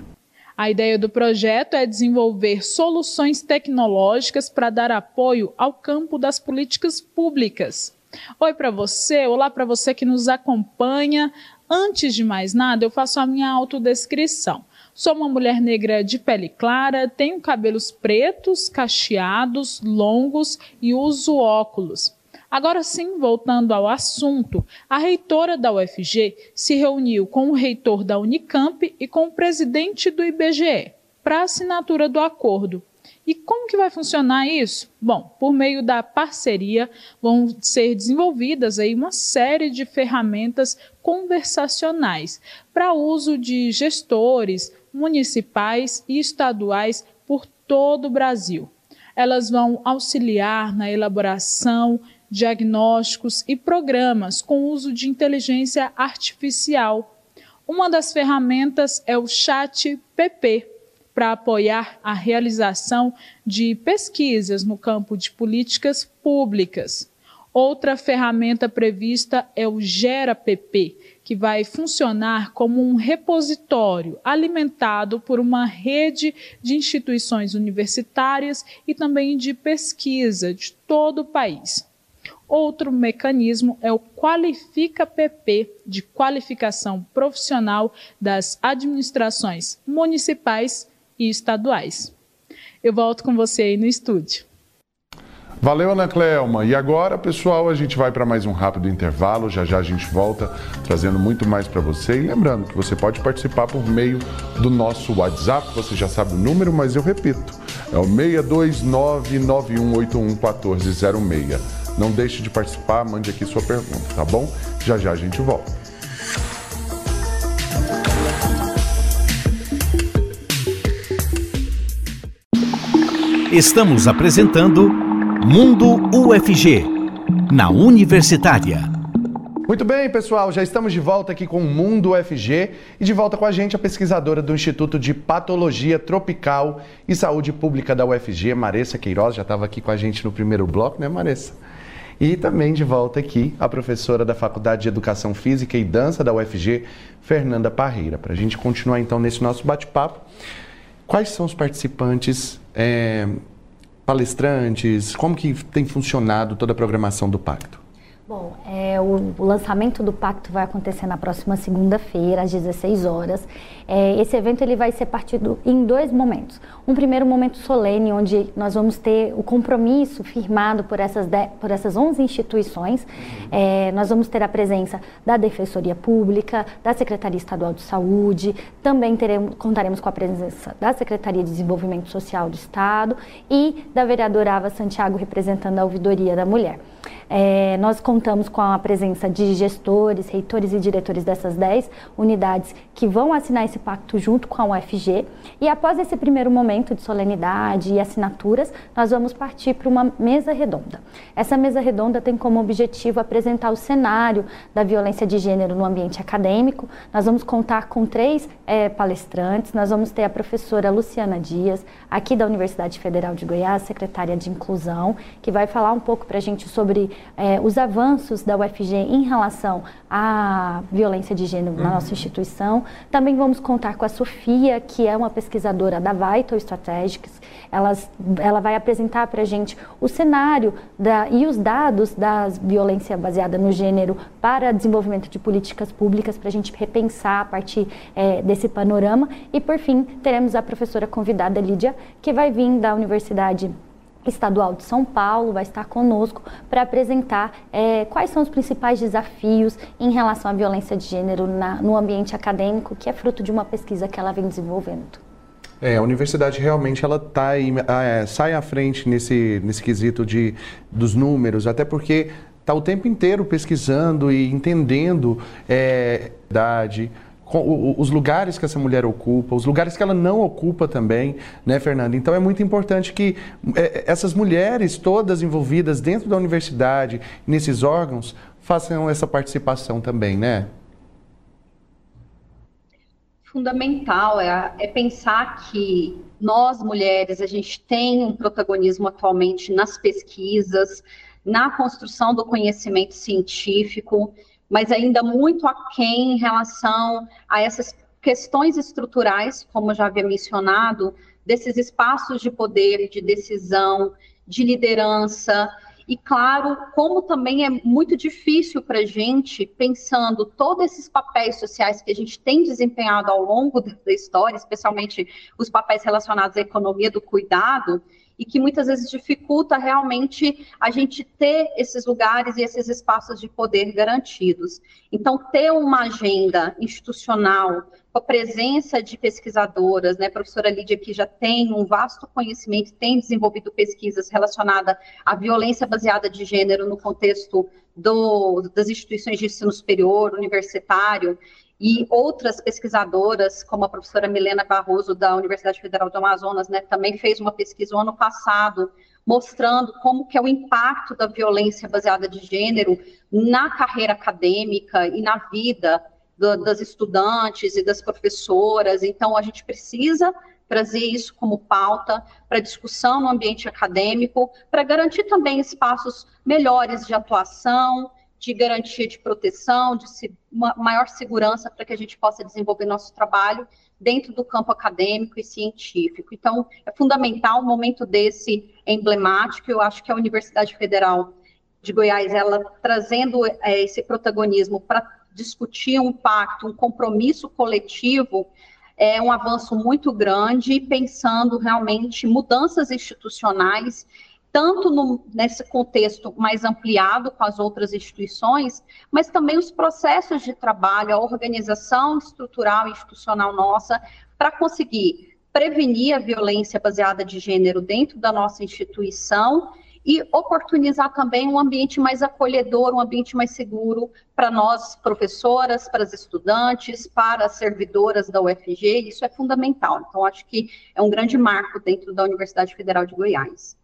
Speaker 5: A ideia do projeto é desenvolver soluções tecnológicas para dar apoio ao campo das políticas públicas. Oi para você, olá para você que nos acompanha. Antes de mais nada, eu faço a minha autodescrição. Sou uma mulher negra de pele clara, tenho cabelos pretos, cacheados, longos e uso óculos. Agora sim, voltando ao assunto, a reitora da UFG se reuniu com o reitor da Unicamp e com o presidente do IBGE para assinatura do acordo e como que vai funcionar isso? Bom, por meio da parceria vão ser desenvolvidas aí uma série de ferramentas conversacionais para uso de gestores,
Speaker 7: municipais e estaduais por todo o Brasil. Elas vão auxiliar na elaboração, diagnósticos e programas com uso de inteligência artificial. Uma das ferramentas é o Chat PP, para apoiar a realização de pesquisas no campo de políticas públicas. Outra ferramenta prevista é o GeraPP, que vai funcionar como um repositório alimentado por uma rede de instituições universitárias e também de pesquisa de todo o país. Outro mecanismo é o Qualifica PP, de qualificação profissional das administrações municipais e estaduais. Eu volto com você aí no estúdio.
Speaker 8: Valeu, Ana Clelma. E agora, pessoal, a gente vai para mais um rápido intervalo. Já já a gente volta trazendo muito mais para você. E lembrando que você pode participar por meio do nosso WhatsApp. Você já sabe o número, mas eu repito. É o 62991811406. Não deixe de participar, mande aqui sua pergunta, tá bom? Já já a gente volta.
Speaker 1: Estamos apresentando Mundo UFG, na Universitária.
Speaker 2: Muito bem, pessoal, já estamos de volta aqui com o Mundo UFG e de volta com a gente a pesquisadora do Instituto de Patologia Tropical e Saúde Pública da UFG, Maressa Queiroz, já estava aqui com a gente no primeiro bloco, né, Maressa? E também de volta aqui a professora da Faculdade de Educação Física e Dança da UFG, Fernanda Parreira, para a gente continuar então nesse nosso bate-papo. Quais são os participantes, é, palestrantes? Como que tem funcionado toda a programação do Pacto?
Speaker 3: Bom, é, o, o, lançamento do pacto vai acontecer na próxima segunda-feira, às 16 horas. É, esse evento ele vai ser partido em dois momentos. Um primeiro momento solene, onde nós vamos ter o compromisso firmado por essas, de, por essas 11 instituições. É, nós vamos ter a presença da Defensoria Pública, da Secretaria Estadual de Saúde, também teremos, contaremos com a presença da Secretaria de Desenvolvimento Social do Estado e da vereadora Ava Santiago, representando a Ouvidoria da Mulher. É, nós contamos com a presença de gestores, reitores e diretores dessas 10 unidades que vão assinar esse pacto junto com a UFG. E após esse primeiro momento de solenidade e assinaturas, nós vamos partir para uma mesa redonda. Essa mesa redonda tem como objetivo apresentar o cenário da violência de gênero no ambiente acadêmico. Nós vamos contar com três é, palestrantes. Nós vamos ter a professora Luciana Dias, aqui da Universidade Federal de Goiás, secretária de Inclusão, que vai falar um pouco para a gente sobre é, os avanços da UFG em relação à violência de gênero uhum. na nossa instituição. Também vamos contar com a Sofia, que é uma pesquisadora da Vital Strategics. Elas, ela vai apresentar para a gente o cenário da, e os dados da violência baseada no gênero para desenvolvimento de políticas públicas, para a gente repensar a partir é, desse panorama. E, por fim, teremos a professora convidada Lídia, que vai vir da Universidade Estadual de São Paulo vai estar conosco para apresentar é, quais são os principais desafios em relação à violência de gênero na, no ambiente acadêmico, que é fruto de uma pesquisa que ela vem desenvolvendo.
Speaker 2: É, a universidade realmente ela tá aí, é, sai à frente nesse, nesse quesito de, dos números, até porque está o tempo inteiro pesquisando e entendendo é, idade, os lugares que essa mulher ocupa, os lugares que ela não ocupa também, né, Fernanda? Então é muito importante que é, essas mulheres todas envolvidas dentro da universidade, nesses órgãos, façam essa participação também, né?
Speaker 6: Fundamental é, é pensar que nós mulheres a gente tem um protagonismo atualmente nas pesquisas, na construção do conhecimento científico mas ainda muito aquém em relação a essas questões estruturais, como já havia mencionado, desses espaços de poder, de decisão, de liderança. E, claro, como também é muito difícil para a gente, pensando todos esses papéis sociais que a gente tem desempenhado ao longo da história, especialmente os papéis relacionados à economia do cuidado, e que muitas vezes dificulta realmente a gente ter esses lugares e esses espaços de poder garantidos. Então, ter uma agenda institucional com a presença de pesquisadoras, né? A professora Lídia que já tem um vasto conhecimento, tem desenvolvido pesquisas relacionadas à violência baseada de gênero no contexto do, das instituições de ensino superior, universitário, e outras pesquisadoras, como a professora Milena Barroso, da Universidade Federal do Amazonas, né, também fez uma pesquisa no ano passado, mostrando como que é o impacto da violência baseada de gênero na carreira acadêmica e na vida do, das estudantes e das professoras. Então, a gente precisa trazer isso como pauta para discussão no ambiente acadêmico, para garantir também espaços melhores de atuação, de garantia de proteção, de uma maior segurança para que a gente possa desenvolver nosso trabalho dentro do campo acadêmico e científico. Então, é fundamental um momento desse emblemático. Eu acho que a Universidade Federal de Goiás, ela trazendo é, esse protagonismo para discutir um pacto, um compromisso coletivo, é um avanço muito grande, pensando realmente mudanças institucionais tanto no, nesse contexto mais ampliado com as outras instituições, mas também os processos de trabalho, a organização estrutural e institucional nossa, para conseguir prevenir a violência baseada de gênero dentro da nossa instituição e oportunizar também um ambiente mais acolhedor, um ambiente mais seguro para nós, professoras, para as estudantes, para as servidoras da UFG, isso é fundamental. Então, acho que é um grande marco dentro da Universidade Federal de Goiás.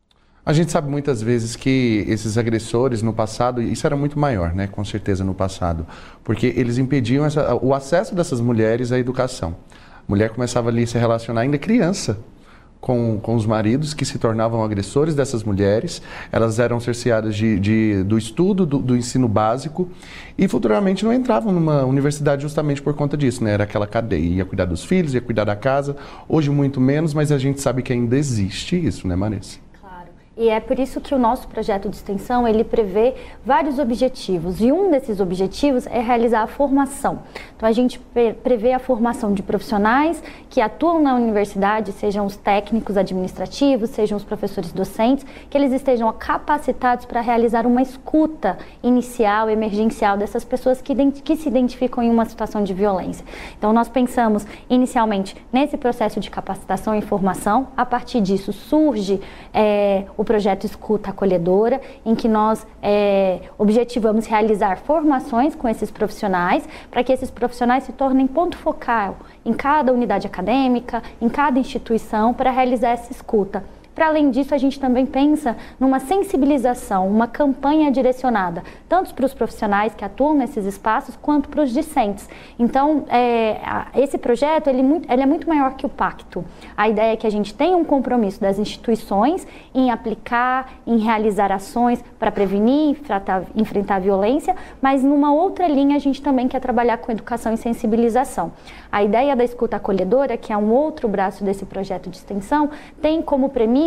Speaker 2: A gente sabe muitas vezes que esses agressores no passado, isso era muito maior, né? Com certeza no passado, porque eles impediam essa, o acesso dessas mulheres à educação. A mulher começava ali a se relacionar ainda criança com, com os maridos que se tornavam agressores dessas mulheres. Elas eram cerceadas de, de do estudo do, do, ensino básico e futuramente não entravam numa universidade justamente por conta disso, né? Era aquela cadeia, ia cuidar dos filhos, ia cuidar da casa. Hoje muito menos, mas a gente sabe que ainda existe isso, né, Marisa?
Speaker 3: E é por isso que o nosso projeto de extensão, ele prevê vários objetivos, e um desses objetivos é realizar a formação. Então a gente prevê a formação de profissionais que atuam na universidade, sejam os técnicos administrativos, sejam os professores docentes, que eles estejam capacitados para realizar uma escuta inicial, emergencial dessas pessoas que, que se identificam em uma situação de violência. Então nós pensamos inicialmente nesse processo de capacitação e formação, a partir disso surge é, o projeto Escuta Acolhedora, em que nós é, objetivamos realizar formações com esses profissionais, para que esses profissionais se tornem ponto focal em cada unidade acadêmica, em cada instituição, para realizar essa escuta. Para além disso, a gente também pensa numa sensibilização, uma campanha direcionada tanto para os profissionais que atuam nesses espaços quanto para os discentes. Então, é, esse projeto ele, ele é muito maior que o pacto. A ideia é que a gente tenha um compromisso das instituições em aplicar, em realizar ações para prevenir, tratar, enfrentar a violência, mas numa outra linha a gente também quer trabalhar com educação e sensibilização. A ideia da escuta acolhedora, que é um outro braço desse projeto de extensão, tem como premissa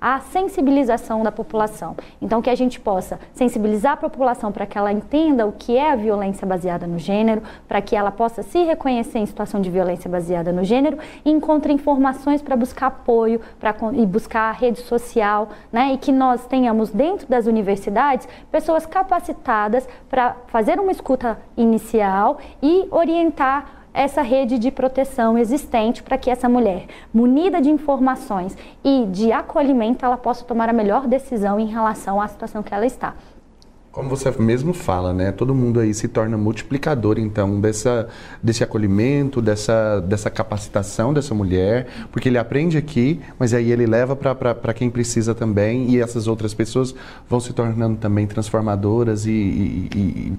Speaker 3: a sensibilização da população. Então, que a gente possa sensibilizar a população para que ela entenda o que é a violência baseada no gênero, para que ela possa se reconhecer em situação de violência baseada no gênero e encontre informações para buscar apoio pra, e buscar a rede social, né? E que nós tenhamos dentro das universidades pessoas capacitadas para fazer uma escuta inicial e orientar essa rede de proteção existente para que essa mulher, munida de informações e de acolhimento, ela possa tomar a melhor decisão em relação à situação que ela está.
Speaker 2: Como você mesmo fala, né? Todo mundo aí se torna multiplicador, então, dessa, desse acolhimento, dessa, dessa capacitação dessa mulher, porque ele aprende aqui, mas aí ele leva para quem precisa também, e essas outras pessoas vão se tornando também transformadoras e, e, e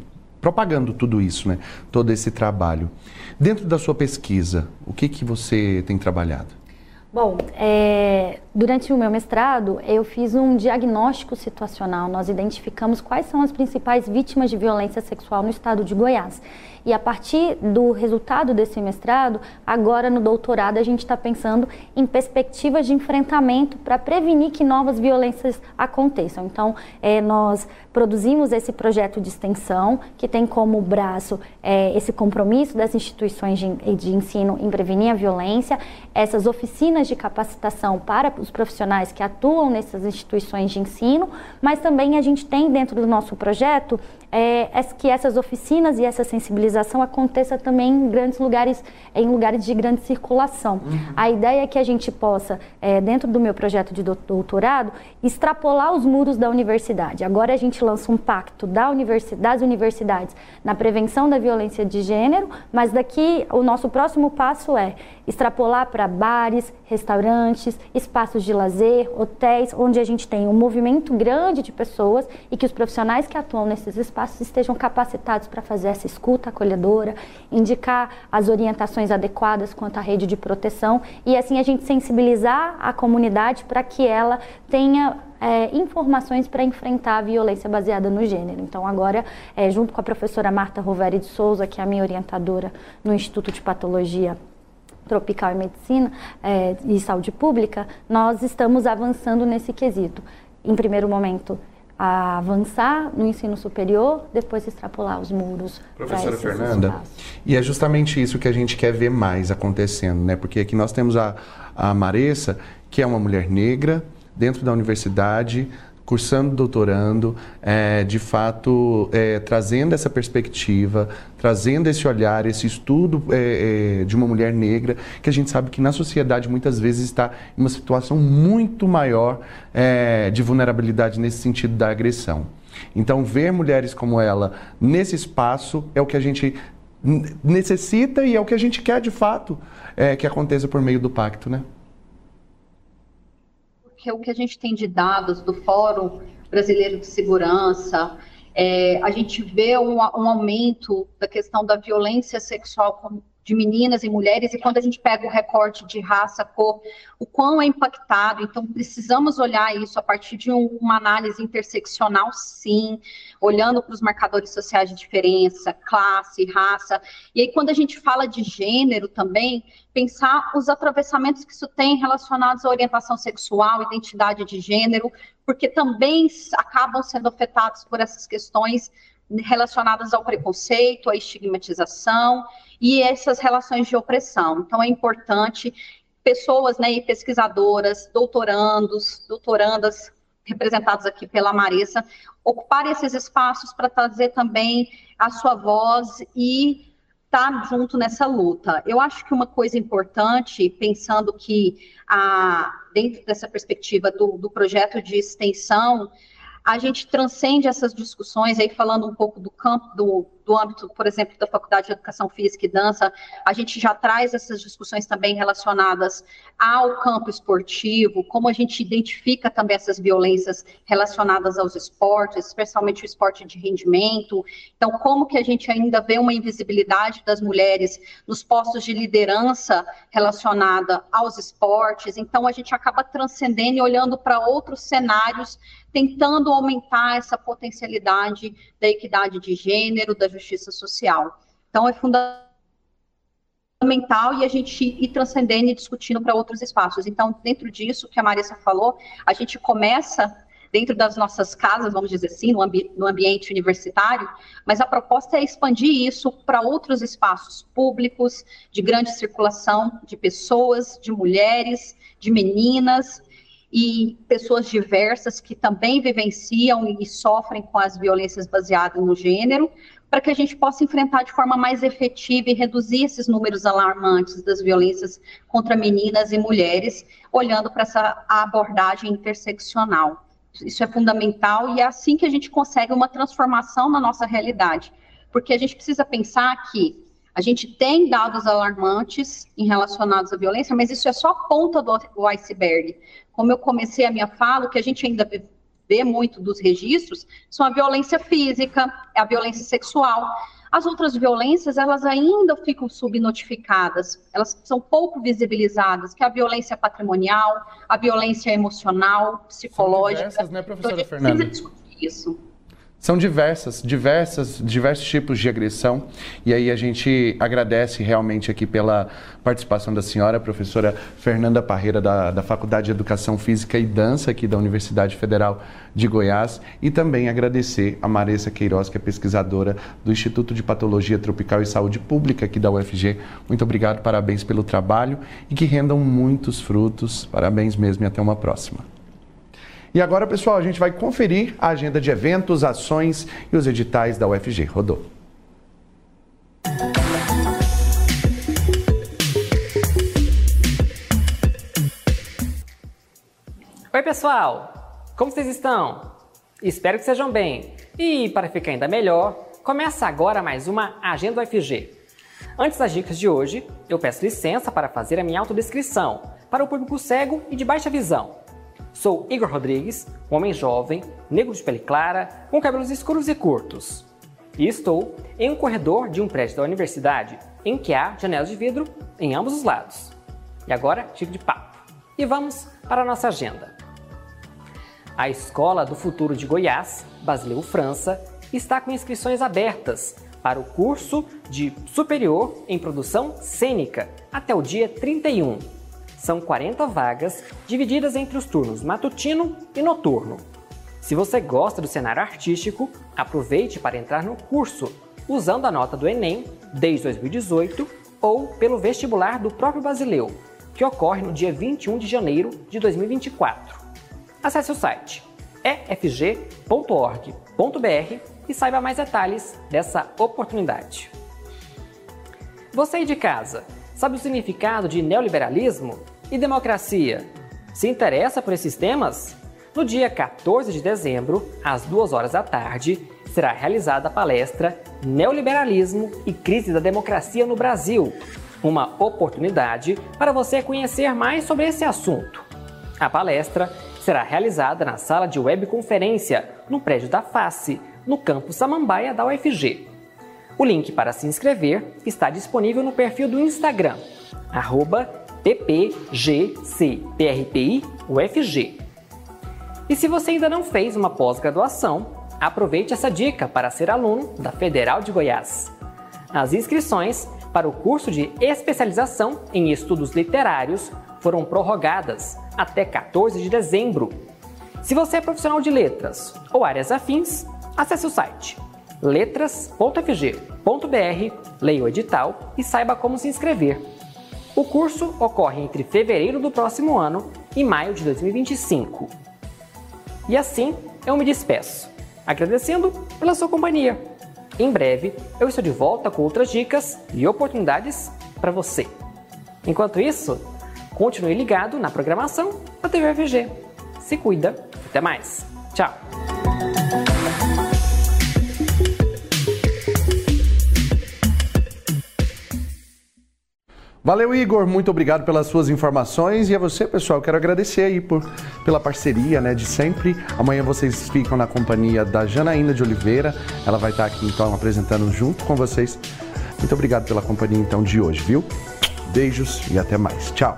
Speaker 2: propagando tudo isso, né? Todo esse trabalho. Dentro da sua pesquisa, o que, que você tem trabalhado?
Speaker 3: Bom, é, durante o meu mestrado, eu fiz um diagnóstico situacional. Nós identificamos quais são as principais vítimas de violência sexual no estado de Goiás. E a partir do resultado desse mestrado, agora no doutorado, a gente está pensando em perspectivas de enfrentamento para prevenir que novas violências aconteçam. Então, é, nós produzimos esse projeto de extensão, que tem como braço é, esse compromisso das instituições de, de ensino em prevenir a violência, essas oficinas de capacitação para os profissionais que atuam nessas instituições de ensino, mas também a gente tem dentro do nosso projeto é, é que essas oficinas e essa sensibilização aconteça também em grandes lugares, em lugares de grande circulação. Uhum. A ideia é que a gente possa, é, dentro do meu projeto de doutorado, extrapolar os muros da universidade. Agora a gente lança um pacto da universidade, das universidades na prevenção da violência de gênero, mas daqui o nosso próximo passo é extrapolar para bares, restaurantes, espaços de lazer, hotéis, onde a gente tem um movimento grande de pessoas e que os profissionais que atuam nesses espaços estejam capacitados para fazer essa escuta acolhedora, indicar as orientações adequadas quanto à rede de proteção e assim a gente sensibilizar a comunidade para que ela tenha é, informações para enfrentar a violência baseada no gênero. Então, agora, é, junto com a professora Marta Roveri de Souza, que é a minha orientadora no Instituto de Patologia Tropical e Medicina é, e Saúde Pública, nós estamos avançando nesse quesito. Em primeiro momento, a avançar no ensino superior, depois extrapolar os muros.
Speaker 2: Professora Fernanda, espaços. e é justamente isso que a gente quer ver mais acontecendo, né? Porque aqui nós temos a, a Maressa, que é uma mulher negra dentro da universidade, cursando doutorando, é, de fato é, trazendo essa perspectiva, trazendo esse olhar, esse estudo é, é, de uma mulher negra, que a gente sabe que na sociedade muitas vezes está em uma situação muito maior é, de vulnerabilidade nesse sentido da agressão. Então, ver mulheres como ela nesse espaço é o que a gente necessita e é o que a gente quer de fato é, que aconteça por meio do pacto, né?
Speaker 6: Que é o que a gente tem de dados do Fórum Brasileiro de Segurança, é, a gente vê um, um, aumento da questão da violência sexual de meninas e mulheres, e quando a gente pega o recorte de raça, cor, o quão é impactado. Então, precisamos olhar isso a partir de um, uma análise interseccional, sim, olhando para os marcadores sociais de diferença, classe, raça. E aí, quando a gente fala de gênero também, pensar os atravessamentos que isso tem relacionados à orientação sexual, identidade de gênero, porque também acabam sendo afetados por essas questões relacionadas ao preconceito, à estigmatização e essas relações de opressão. Então, é importante pessoas, né, pesquisadoras, doutorandos, doutorandas representados aqui pela Marissa, ocuparem esses espaços para trazer também a sua voz e estar tá junto nessa luta. Eu acho que uma coisa importante, pensando que a, dentro dessa perspectiva do, do projeto de extensão, a gente transcende essas discussões, aí falando um pouco do campo, do, do âmbito, por exemplo, da Faculdade de Educação Física e Dança, a gente já traz essas discussões também relacionadas ao campo esportivo, como a gente identifica também essas violências relacionadas aos esportes, especialmente o esporte de rendimento. Então, como que a gente ainda vê uma invisibilidade das mulheres nos postos de liderança relacionada aos esportes. Então, a gente acaba transcendendo e olhando para outros cenários, tentando aumentar essa potencialidade da equidade de gênero, da justiça social. Então, é fundamental e a gente ir transcendendo e discutindo para outros espaços. Então, dentro disso que a Marissa falou, a gente começa dentro das nossas casas, vamos dizer assim, no, ambi no ambiente universitário, mas a proposta é expandir isso para outros espaços públicos, de grande circulação de pessoas, de mulheres, de meninas, e pessoas diversas que também vivenciam e sofrem com as violências baseadas no gênero, para que a gente possa enfrentar de forma mais efetiva e reduzir esses números alarmantes das violências contra meninas e mulheres, olhando para essa abordagem interseccional. Isso é fundamental e é assim que a gente consegue uma transformação na nossa realidade, porque a gente precisa pensar que a gente tem dados alarmantes em relacionados à violência, mas isso é só a ponta do, iceberg. Como eu comecei a minha fala, o que a gente ainda vê muito dos registros são a violência física, a violência sexual. As outras violências, elas ainda ficam subnotificadas, elas são pouco visibilizadas, que é a violência patrimonial, a violência emocional, psicológica. São diversas,
Speaker 2: né, professora então, Fernanda?
Speaker 6: Precisa discutir isso.
Speaker 2: São diversas, diversas, diversos tipos de agressão. E aí a gente agradece realmente aqui pela participação da senhora, professora Fernanda Parreira, da, da Faculdade de Educação Física e Dança aqui da Universidade Federal de Goiás. E também agradecer a Maressa Queiroz, que é pesquisadora do Instituto de Patologia Tropical e Saúde Pública aqui da UFG. Muito obrigado, parabéns pelo trabalho e que rendam muitos frutos. Parabéns mesmo e até uma próxima.
Speaker 9: E agora, pessoal, a gente vai conferir a agenda de eventos, ações e os editais da UFG. Rodou.
Speaker 10: Oi, pessoal! Como vocês estão? Espero que sejam bem. E para ficar ainda melhor, começa agora mais uma Agenda UFG. Antes das dicas de hoje, eu peço licença para fazer a minha autodescrição para o público cego e de baixa visão. Sou Igor Rodrigues, um homem jovem, negro de pele clara, com cabelos escuros e curtos. E estou em um corredor de um prédio da universidade em que há janelas de vidro em ambos os lados. E agora, chega de papo. E vamos para a nossa agenda. A Escola do Futuro de Goiás, Basileu França, está com inscrições abertas para o curso de superior em produção cênica até o dia 31. São 40 vagas divididas entre os turnos matutino e noturno. Se você gosta do cenário artístico, aproveite para entrar no curso usando a nota do Enem desde 2018 ou pelo vestibular do próprio Basileu, que ocorre no dia 21 de janeiro de 2024. Acesse o site efg.org.br e saiba mais detalhes dessa oportunidade. Você aí de casa, sabe o significado de neoliberalismo e democracia? Se interessa por esses temas? No dia 14 de dezembro, às 2 horas da tarde, será realizada a palestra Neoliberalismo e Crise da Democracia no Brasil. Uma oportunidade para você conhecer mais sobre esse assunto. A palestra será realizada na sala de webconferência, no prédio da Face, no campus Samambaia da UFG. O link para se inscrever está disponível no perfil do Instagram, ppgcprpiufg. E se você ainda não fez uma pós-graduação, aproveite essa dica para ser aluno da Federal de Goiás. As inscrições para o curso de especialização em estudos literários foram prorrogadas até 14 de dezembro. Se você é profissional de letras ou áreas afins, acesse o site letras.fg.br, leia o edital e saiba como se inscrever. O curso ocorre entre fevereiro do próximo ano e maio de 2025. E assim eu me despeço, agradecendo pela sua companhia. Em breve eu estou de volta com outras dicas e oportunidades para você. Enquanto isso, Continue ligado na programação da TV FG. Se cuida. Até mais. Tchau.
Speaker 9: Valeu, Igor. Muito obrigado pelas suas informações. E a você, pessoal, quero agradecer aí por, pela parceria né, de sempre. Amanhã vocês ficam na companhia da Janaína de Oliveira. Ela vai estar aqui, então, apresentando junto com vocês. Muito obrigado pela companhia, então, de hoje, viu? Beijos e até mais. Tchau.